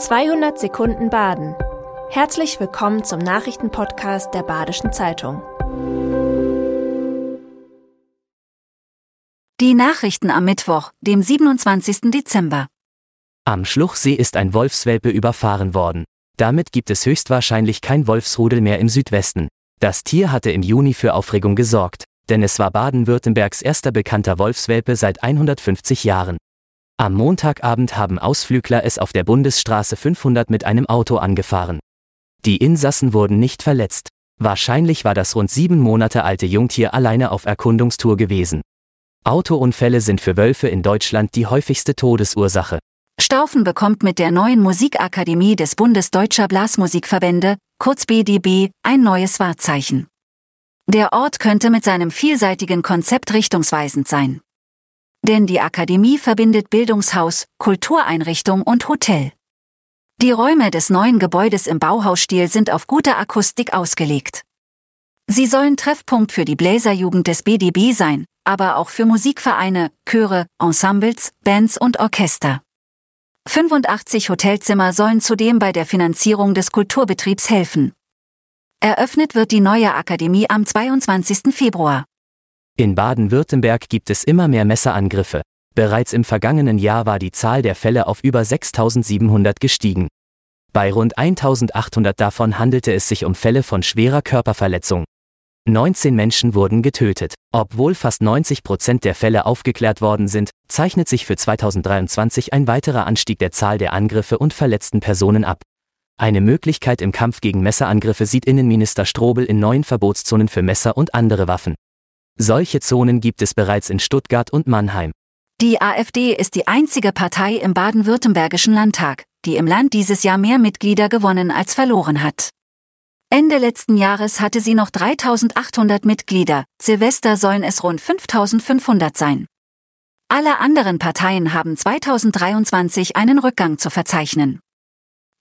200 Sekunden Baden. Herzlich willkommen zum Nachrichtenpodcast der Badischen Zeitung. Die Nachrichten am Mittwoch, dem 27. Dezember. Am Schluchsee ist ein Wolfswelpe überfahren worden. Damit gibt es höchstwahrscheinlich kein Wolfsrudel mehr im Südwesten. Das Tier hatte im Juni für Aufregung gesorgt, denn es war Baden-Württembergs erster bekannter Wolfswelpe seit 150 Jahren. Am Montagabend haben Ausflügler es auf der Bundesstraße 500 mit einem Auto angefahren. Die Insassen wurden nicht verletzt. Wahrscheinlich war das rund sieben Monate alte Jungtier alleine auf Erkundungstour gewesen. Autounfälle sind für Wölfe in Deutschland die häufigste Todesursache. Staufen bekommt mit der neuen Musikakademie des Bundes Deutscher Blasmusikverbände, kurz BDB, ein neues Wahrzeichen. Der Ort könnte mit seinem vielseitigen Konzept richtungsweisend sein. Denn die Akademie verbindet Bildungshaus, Kultureinrichtung und Hotel. Die Räume des neuen Gebäudes im Bauhausstil sind auf gute Akustik ausgelegt. Sie sollen Treffpunkt für die Bläserjugend des BDB sein, aber auch für Musikvereine, Chöre, Ensembles, Bands und Orchester. 85 Hotelzimmer sollen zudem bei der Finanzierung des Kulturbetriebs helfen. Eröffnet wird die neue Akademie am 22. Februar. In Baden-Württemberg gibt es immer mehr Messerangriffe. Bereits im vergangenen Jahr war die Zahl der Fälle auf über 6700 gestiegen. Bei rund 1800 davon handelte es sich um Fälle von schwerer Körperverletzung. 19 Menschen wurden getötet. Obwohl fast 90 Prozent der Fälle aufgeklärt worden sind, zeichnet sich für 2023 ein weiterer Anstieg der Zahl der Angriffe und verletzten Personen ab. Eine Möglichkeit im Kampf gegen Messerangriffe sieht Innenminister Strobel in neuen Verbotszonen für Messer und andere Waffen. Solche Zonen gibt es bereits in Stuttgart und Mannheim. Die AfD ist die einzige Partei im baden-württembergischen Landtag, die im Land dieses Jahr mehr Mitglieder gewonnen als verloren hat. Ende letzten Jahres hatte sie noch 3800 Mitglieder, Silvester sollen es rund 5500 sein. Alle anderen Parteien haben 2023 einen Rückgang zu verzeichnen.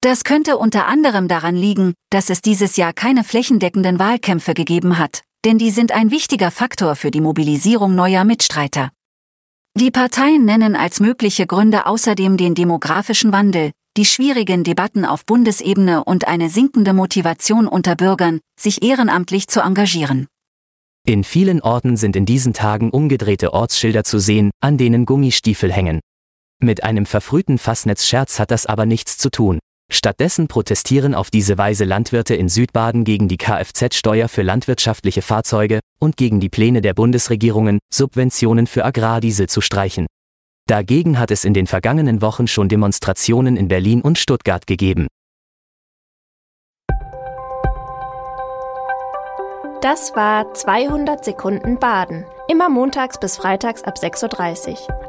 Das könnte unter anderem daran liegen, dass es dieses Jahr keine flächendeckenden Wahlkämpfe gegeben hat, denn die sind ein wichtiger Faktor für die Mobilisierung neuer Mitstreiter. Die Parteien nennen als mögliche Gründe außerdem den demografischen Wandel, die schwierigen Debatten auf Bundesebene und eine sinkende Motivation unter Bürgern, sich ehrenamtlich zu engagieren. In vielen Orten sind in diesen Tagen umgedrehte Ortsschilder zu sehen, an denen Gummistiefel hängen. Mit einem verfrühten Fassnetzscherz hat das aber nichts zu tun. Stattdessen protestieren auf diese Weise Landwirte in Südbaden gegen die Kfz-Steuer für landwirtschaftliche Fahrzeuge und gegen die Pläne der Bundesregierungen, Subventionen für Agrardiesel zu streichen. Dagegen hat es in den vergangenen Wochen schon Demonstrationen in Berlin und Stuttgart gegeben. Das war 200 Sekunden Baden. Immer montags bis freitags ab 6.30 Uhr.